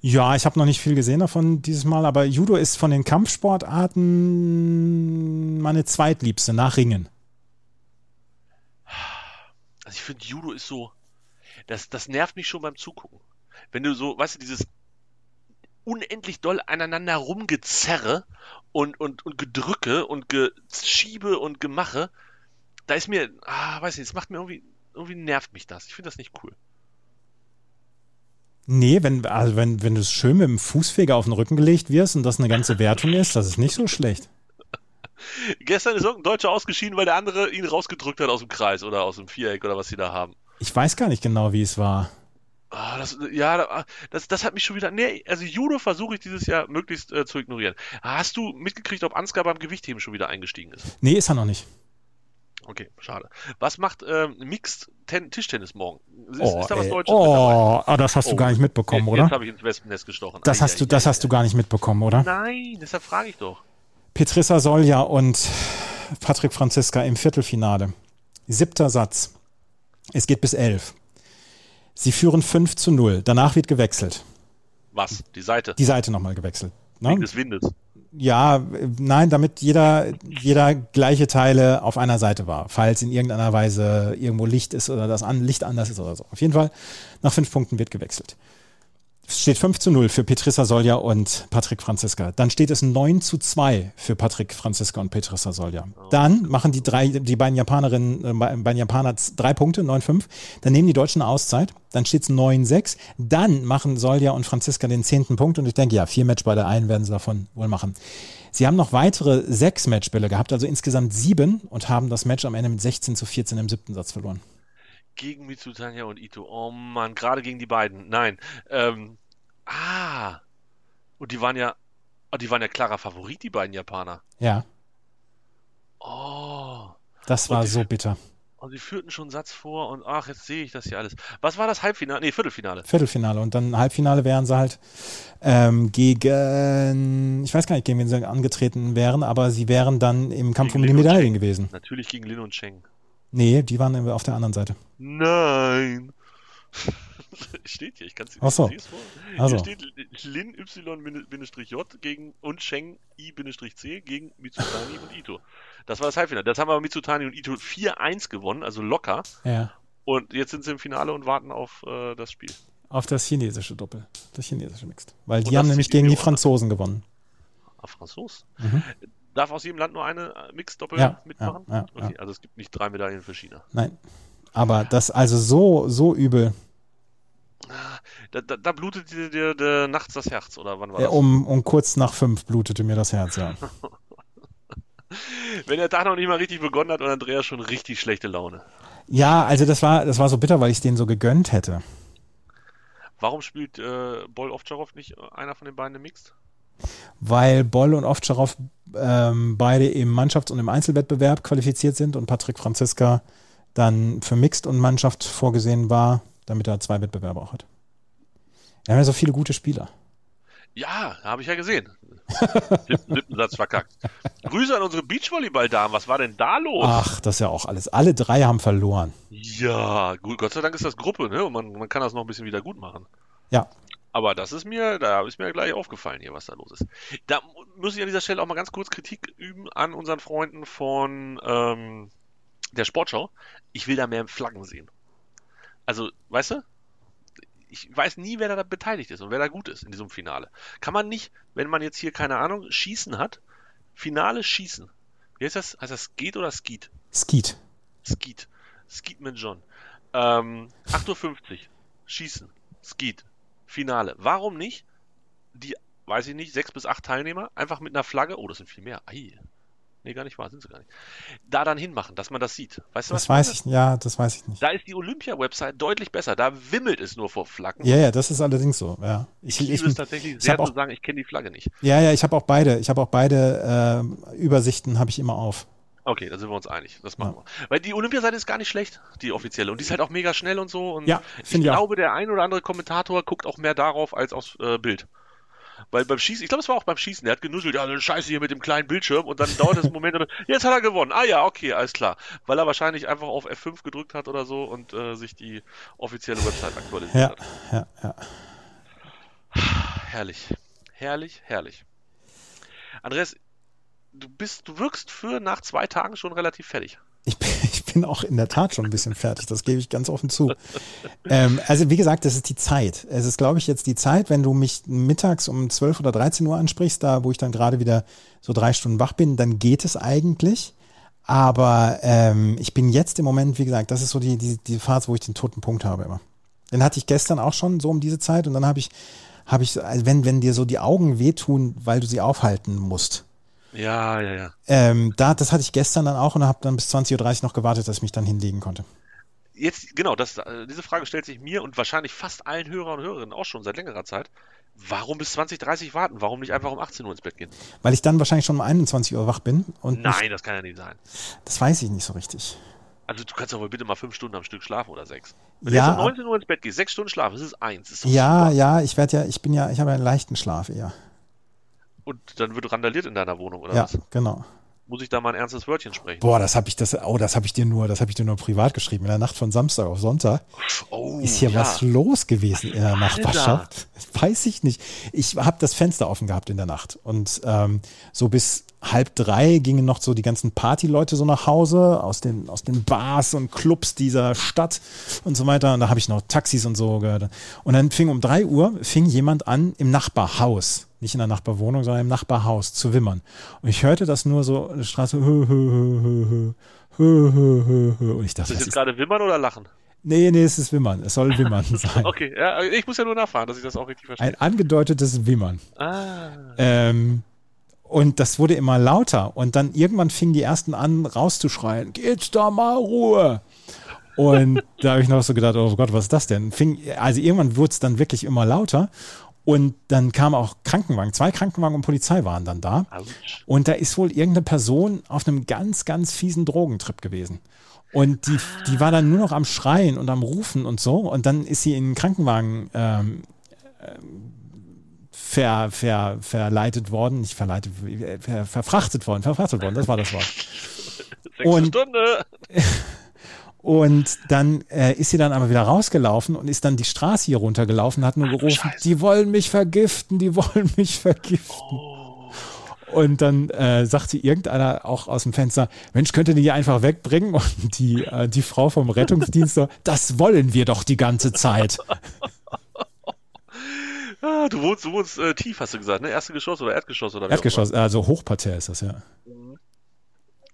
Ja, ich habe noch nicht viel gesehen davon dieses Mal, aber Judo ist von den Kampfsportarten meine zweitliebste nach Ringen. Also ich finde, Judo ist so, das, das nervt mich schon beim Zugucken. Wenn du so, weißt du, dieses unendlich doll aneinander rumgezerre und, und, und Gedrücke und Geschiebe und Gemache, da ist mir, ah, weiß nicht, das macht mir irgendwie, irgendwie nervt mich das. Ich finde das nicht cool. Nee, wenn, also wenn, wenn du schön mit dem Fußfeger auf den Rücken gelegt wirst und das eine ganze Wertung ist, das ist nicht so schlecht. Gestern ist irgendein Deutscher ausgeschieden, weil der andere ihn rausgedrückt hat aus dem Kreis oder aus dem Viereck oder was sie da haben. Ich weiß gar nicht genau, wie es war. Ah, das, ja, das, das hat mich schon wieder. Nee, also Judo versuche ich dieses Jahr möglichst äh, zu ignorieren. Hast du mitgekriegt, ob Ansgar beim Gewichtheben schon wieder eingestiegen ist? Nee, ist er noch nicht. Okay, schade. Was macht ähm, Mixed Ten Tischtennis morgen? Ist, Oh, ist da was ey. Deutsches oh ah, das hast du Oh, gar nicht mitbekommen, Jetzt oder? habe ich ins Wespennest gestochen. Das Ei, hast du, ei, das ei, hast du gar nicht mitbekommen, oder? Nein, deshalb frage ich doch. Petrissa Solja und Patrick Franziska im Viertelfinale. Siebter Satz. Es geht bis elf. Sie führen 5 zu 0. Danach wird gewechselt. Was? Die Seite. Die Seite nochmal gewechselt. Wegen Ne? des Windes. Ja, nein, damit jeder, jeder gleiche Teile auf einer Seite war, falls in irgendeiner Weise irgendwo Licht ist oder das an, Licht anders ist oder so. Auf jeden Fall, nach fünf Punkten wird gewechselt. Steht 5 zu 0 für Petrissa Solja und Patrick Franziska. Dann steht es 9 zu 2 für Patrick Franziska und Petrissa Solja. Dann machen die drei, die beiden Japanerinnen, äh, beiden Japaner drei Punkte, 9-5. Dann nehmen die Deutschen Auszeit. Dann steht es 9-6. Dann machen Solja und Franziska den zehnten Punkt. Und ich denke, ja, vier Match bei der einen werden sie davon wohl machen. Sie haben noch weitere sechs Matchbälle gehabt, also insgesamt sieben und haben das Match am Ende mit 16 zu 14 im siebten Satz verloren gegen Mitsutanya und Ito. Oh Mann, gerade gegen die beiden. Nein. Ähm, ah. Und die waren ja, oh, die waren ja klarer Favorit, die beiden Japaner. Ja. Oh. Das war so bitter. Und sie führten schon einen Satz vor und ach, jetzt sehe ich das hier alles. Was war das Halbfinale? Nee, Viertelfinale. Viertelfinale. Und dann Halbfinale wären sie halt ähm, gegen, ich weiß gar nicht, gegen wen sie angetreten wären, aber sie wären dann im Kampf gegen um die Medaillen gewesen. Natürlich gegen Lin und Cheng. Nee, die waren auf der anderen Seite. Nein. steht hier, ich kann es nicht so. vor. Hier also. steht Lin Y-J gegen und Sheng I-C gegen Mitsutani und Ito. Das war das Halbfinale. Das haben aber Mitsutani und Ito 4-1 gewonnen, also locker. Ja. Und jetzt sind sie im Finale und warten auf äh, das Spiel. Auf das chinesische Doppel, das chinesische Mixed. Weil die haben nämlich gegen die Franzosen gewonnen. Ah, Franzos? Mhm. Darf aus jedem Land nur eine äh, Mixed-Doppel ja, mitmachen? Ja, ja, okay, also es gibt nicht drei Medaillen für China. Nein. Aber das also so, so übel. Da, da, da blutete dir, dir, nachts das Herz, oder wann war das? Um, um kurz nach fünf blutete mir das Herz, ja. Wenn der Tag noch nicht mal richtig begonnen hat und Andreas schon richtig schlechte Laune. Ja, also das war, das war so bitter, weil ich es denen so gegönnt hätte. Warum spielt äh, Boll Ovtcharov nicht einer von den beiden im Mixed? Weil Boll und Ovtcharov ähm, beide im Mannschafts- und im Einzelwettbewerb qualifiziert sind und Patrick Franziska dann für Mixed und Mannschaft vorgesehen war, damit er zwei Wettbewerbe auch hat. Wir haben ja so viele gute Spieler. Ja, habe ich ja gesehen. Siebten Satz verkackt. Grüße an unsere Beachvolleyball-Damen. Was war denn da los? Ach, das ist ja auch alles. Alle drei haben verloren. Ja, gut. Gott sei Dank ist das Gruppe, ne? Und man, man kann das noch ein bisschen wieder gut machen. Ja, aber das ist mir, da ist mir gleich aufgefallen hier, was da los ist. Da muss ich an dieser Stelle auch mal ganz kurz Kritik üben an unseren Freunden von ähm, der Sportschau. Ich will da mehr Flaggen sehen. Also, weißt du? Ich weiß nie, wer da beteiligt ist und wer da gut ist in diesem Finale. Kann man nicht, wenn man jetzt hier, keine Ahnung, Schießen hat, Finale Schießen. Wie heißt das? Heißt das Skeet oder Skeet? Skeet. Skeet. Skeet mit John. Ähm, 8.50 Uhr. Schießen. Skeet. Finale. Warum nicht die, weiß ich nicht, sechs bis acht Teilnehmer einfach mit einer Flagge, oh, das sind viel mehr. Ei. Nee, gar nicht wahr, sind sie gar nicht. Da dann hinmachen, dass man das sieht. Weißt du, das weiß ich, ja, das weiß ich nicht. Da ist die Olympia-Website deutlich besser. Da wimmelt es nur vor Flaggen. Ja, ja, das ist allerdings so. Ja. Ich, ich, ich es tatsächlich sehr zu sagen, ich kenne die Flagge nicht. Ja, ja, ich habe auch beide. Ich habe auch beide äh, Übersichten habe ich immer auf. Okay, da sind wir uns einig. Das machen ja. wir. Weil die Olympiaseite ist gar nicht schlecht, die offizielle. Und die ist halt auch mega schnell und so. Und ja, ich glaube, der ein oder andere Kommentator guckt auch mehr darauf als aufs äh, Bild. Weil beim Schießen, ich glaube, es war auch beim Schießen, der hat genuschelt, ja, eine Scheiße hier mit dem kleinen Bildschirm und dann dauert es einen Moment und jetzt hat er gewonnen. Ah ja, okay, alles klar. Weil er wahrscheinlich einfach auf F5 gedrückt hat oder so und äh, sich die offizielle Website aktualisiert ja, hat. Ja, ja. Herrlich. Herrlich, herrlich. Andreas, du bist, du wirkst für nach zwei Tagen schon relativ fertig. Ich bin, ich bin auch in der Tat schon ein bisschen fertig, das gebe ich ganz offen zu. ähm, also wie gesagt, das ist die Zeit. Es ist, glaube ich, jetzt die Zeit, wenn du mich mittags um 12 oder 13 Uhr ansprichst, da wo ich dann gerade wieder so drei Stunden wach bin, dann geht es eigentlich. Aber ähm, ich bin jetzt im Moment, wie gesagt, das ist so die, die, die Phase, wo ich den toten Punkt habe immer. Den hatte ich gestern auch schon so um diese Zeit und dann habe ich, habe ich, also wenn, wenn dir so die Augen wehtun, weil du sie aufhalten musst, ja, ja, ja. Ähm, da, das hatte ich gestern dann auch und habe dann bis 20.30 Uhr noch gewartet, dass ich mich dann hinlegen konnte. Jetzt, genau, das, äh, diese Frage stellt sich mir und wahrscheinlich fast allen Hörern und Hörerinnen auch schon seit längerer Zeit. Warum bis 20.30 Uhr warten? Warum nicht einfach um 18 Uhr ins Bett gehen? Weil ich dann wahrscheinlich schon um 21 Uhr wach bin. Und Nein, nicht, das kann ja nicht sein. Das weiß ich nicht so richtig. Also du kannst doch wohl bitte mal fünf Stunden am Stück schlafen oder sechs. Wenn ja, du um 19 Uhr ins Bett gehst, sechs Stunden schlafen, das ist eins. Das ist ja, super. ja, ich werde ja, ich bin ja, ich habe einen leichten Schlaf eher. Und dann wird randaliert in deiner Wohnung, oder ja, was? genau. muss ich da mal ein ernstes Wörtchen sprechen. Boah, das habe ich das oh, das habe ich dir nur, das habe ich dir nur privat geschrieben in der Nacht von Samstag auf Sonntag. Oh, Ist hier ja. was los gewesen in der. Nachbarschaft? Weiß ich nicht. Ich habe das Fenster offen gehabt in der Nacht und ähm, so bis halb drei gingen noch so die ganzen Partyleute so nach Hause aus den, aus den Bars und Clubs dieser Stadt und so weiter. Und da habe ich noch Taxis und so gehört. Und dann fing um drei Uhr, fing jemand an im Nachbarhaus, nicht in der Nachbarwohnung, sondern im Nachbarhaus zu wimmern. Und ich hörte das nur so in der Straße. Hö, hö, hö, und ich dachte, ist das jetzt gerade wimmern oder lachen? Nee, nee, es ist wimmern. Es soll wimmern sein. okay, ja, also ich muss ja nur nachfahren, dass ich das auch richtig verstehe. Ein angedeutetes Wimmern. Ah. Ähm, und das wurde immer lauter. Und dann irgendwann fingen die ersten an, rauszuschreien: Geht's da mal Ruhe! Und da habe ich noch so gedacht: Oh Gott, was ist das denn? Fing, also irgendwann wurde es dann wirklich immer lauter. Und dann kamen auch Krankenwagen. Zwei Krankenwagen und Polizei waren dann da. Und da ist wohl irgendeine Person auf einem ganz, ganz fiesen Drogentrip gewesen. Und die, die war dann nur noch am Schreien und am Rufen und so. Und dann ist sie in den Krankenwagen ähm, ähm, ver, ver, verleitet worden, nicht verleitet, ver, verfrachtet worden, verfrachtet worden, das war das Wort. Sechste Und- Stunde. Und dann äh, ist sie dann aber wieder rausgelaufen und ist dann die Straße hier runtergelaufen, hat nur gerufen, die wollen mich vergiften, die wollen mich vergiften. Und dann äh, sagte irgendeiner auch aus dem Fenster, Mensch, könnt ihr die hier einfach wegbringen? Und die, äh, die Frau vom Rettungsdienst so, das wollen wir doch die ganze Zeit. Ah, du wohnst, du wohnst äh, tief, hast du gesagt, ne? Erste Geschoss oder Erdgeschoss oder Erdgeschoss, also Hochparterre ist das, ja.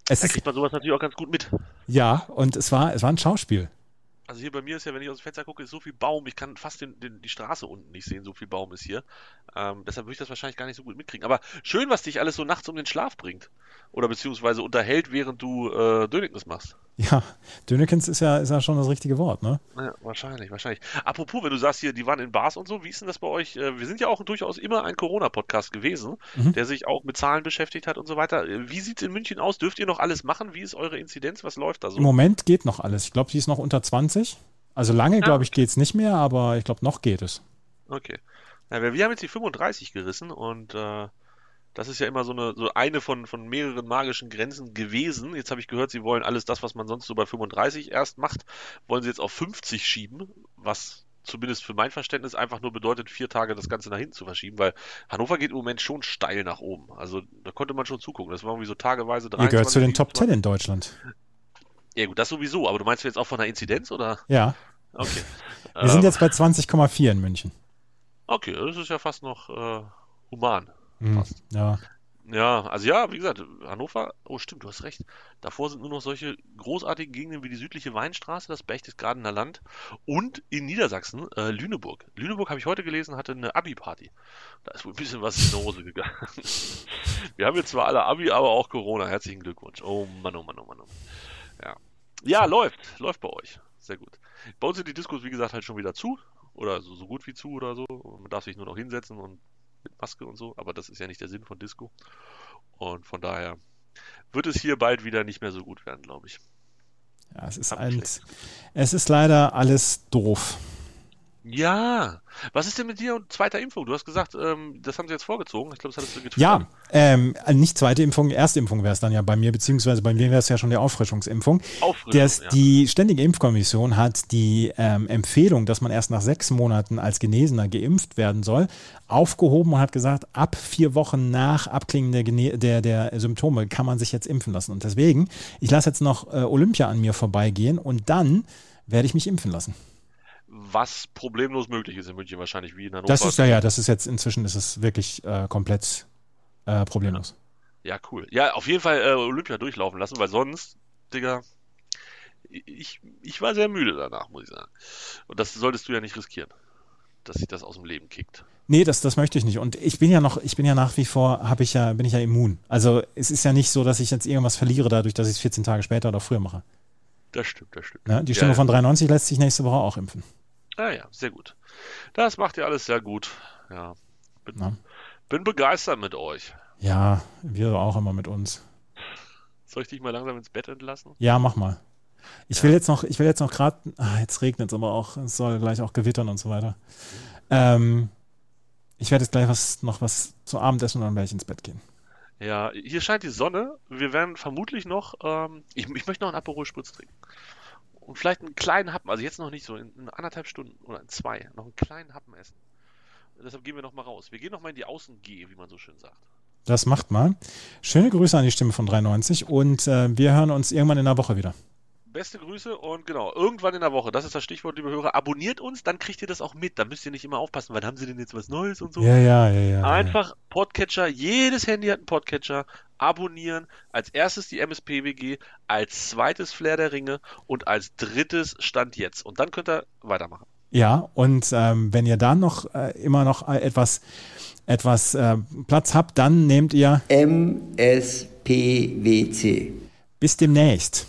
Es Da kriegt man sowas natürlich auch ganz gut mit. ja, und es war, es war ein Schauspiel. Also hier bei mir ist ja, wenn ich aus dem Fenster gucke, ist so viel Baum, ich kann fast den, den, die Straße unten nicht sehen, so viel Baum ist hier. Ähm, deshalb würde ich das wahrscheinlich gar nicht so gut mitkriegen. Aber schön, was dich alles so nachts um den Schlaf bringt. Oder beziehungsweise unterhält, während du äh, Dönignis machst. Ja, Dönekens ist ja, ist ja schon das richtige Wort, ne? Ja, wahrscheinlich, wahrscheinlich. Apropos, wenn du sagst hier, die waren in Bars und so, wie ist denn das bei euch? Äh, Wir sind ja auch durchaus immer ein Corona-Podcast gewesen, Mhm. der sich auch mit Zahlen beschäftigt hat und so weiter. Äh, Wie sieht's in München aus? Dürft ihr noch alles machen? Wie ist eure Inzidenz? Was läuft da so? Im Moment geht noch alles. Ich glaube, die ist noch unter 20. Also lange, glaube ich, geht's nicht mehr, aber ich glaube, noch geht es. Okay. Ja, wir, wir haben jetzt die 35 gerissen und äh, das ist ja immer so eine, so eine von, von mehreren magischen Grenzen gewesen. Jetzt habe ich gehört, sie wollen alles das, was man sonst so bei 35 erst macht, wollen sie jetzt auf 50 schieben, was zumindest für mein Verständnis einfach nur bedeutet, vier Tage das Ganze nach hinten zu verschieben, weil Hannover geht im Moment schon steil nach oben. Also da konnte man schon zugucken. Das war irgendwie so tageweise Ihr gehört zu den Top 10 27. in Deutschland. Ja gut, das sowieso, aber du meinst jetzt auch von der Inzidenz oder? Ja, Okay. wir sind Ähm, jetzt bei 20,4 in München. Okay, das ist ja fast noch äh, human. Hm, passt. ja. Ja, also ja, wie gesagt, Hannover, oh stimmt, du hast recht. Davor sind nur noch solche großartigen Gegenden wie die südliche Weinstraße, das Berchtesgadener Land und in Niedersachsen äh, Lüneburg. Lüneburg habe ich heute gelesen, hatte eine Abi-Party. Da ist wohl ein bisschen was in die Hose gegangen. Wir haben jetzt zwar alle Abi, aber auch Corona. Herzlichen Glückwunsch. Oh Mann, oh Mann, oh Mann. Oh Mann. Ja. ja, läuft. Läuft bei euch. Sehr gut. Bei uns sind die Diskos, wie gesagt, halt schon wieder zu. Oder so, so gut wie zu oder so. Man darf sich nur noch hinsetzen und mit Maske und so. Aber das ist ja nicht der Sinn von Disco. Und von daher wird es hier bald wieder nicht mehr so gut werden, glaube ich. ja es, ist ein, es ist leider alles doof. Ja. Was ist denn mit dir und zweiter Impfung? Du hast gesagt, ähm, das haben sie jetzt vorgezogen. Ich glaube, das hattest du getwittert. Ja, ähm, nicht zweite Impfung, erste Impfung wäre es dann ja bei mir, beziehungsweise bei mir wäre es ja schon die Auffrischungsimpfung. Auffrischung, Das, ja. Die Ständige Impfkommission hat die ähm, Empfehlung, dass man erst nach sechs Monaten als Genesener geimpft werden soll, aufgehoben und hat gesagt, ab vier Wochen nach Abklingen der, Gene der, der Symptome kann man sich jetzt impfen lassen. Und deswegen, ich lasse jetzt noch äh, Olympia an mir vorbeigehen und dann werde ich mich impfen lassen. Was problemlos möglich ist in München wahrscheinlich, wie in Hannover. Das ist ja, ja, das ist jetzt inzwischen ist es wirklich äh, komplett äh, problemlos. Ja, cool. Ja, auf jeden Fall äh, Olympia durchlaufen lassen, weil sonst, Digga, ich, ich war sehr müde danach, muss ich sagen. Und das solltest du ja nicht riskieren, dass sich das aus dem Leben kickt. Nee, das, das möchte ich nicht. Und ich bin ja noch, ich bin ja nach wie vor, habe ich ja, bin ich ja immun. Also es ist ja nicht so, dass ich jetzt irgendwas verliere dadurch, dass ich es 14 Tage später oder früher mache. Das stimmt, das stimmt. Ne? Die Ja, Stimme ja. von 93 lässt sich nächste Woche auch impfen. Ah ja, sehr gut. Das macht ihr alles sehr gut. Ja. Bin, Na? bin begeistert mit euch. Ja, wir auch immer mit uns. Soll ich dich mal langsam ins Bett entlassen? Ja, mach mal. Ich will jetzt noch, ich will jetzt noch gerade, ah, jetzt regnet es aber auch, es soll gleich auch gewittern und so weiter. Ähm, ich werde jetzt gleich was, noch was zu Abend essen und dann werde ich ins Bett gehen. Ja, hier scheint die Sonne. Wir werden vermutlich noch, ähm, ich, ich möchte noch einen Aperol Spritz trinken. Und vielleicht einen kleinen Happen, also jetzt noch nicht so, in, in anderthalb Stunden oder in zwei, noch einen kleinen Happen essen. Deshalb gehen wir noch mal raus. Wir gehen noch mal in die Außen-G, wie man so schön sagt. Das macht mal. Schöne Grüße an die Stimme von 93 und äh, wir hören uns irgendwann in der Woche wieder. Beste Grüße und genau, irgendwann in der Woche, das ist das Stichwort, liebe Hörer. Abonniert uns, dann kriegt ihr das auch mit. Da müsst ihr nicht immer aufpassen, weil haben sie denn jetzt was Neues und so. Ja, ja, ja, ja. Einfach Podcatcher, jedes Handy hat einen Podcatcher. Abonnieren. Als erstes die MSPWG, als zweites Flair der Ringe und als drittes Stand jetzt. Und dann könnt ihr weitermachen. Ja, und ähm, wenn ihr dann noch äh, immer noch äh, etwas, etwas äh, Platz habt, dann nehmt ihr MSPWC. bis demnächst.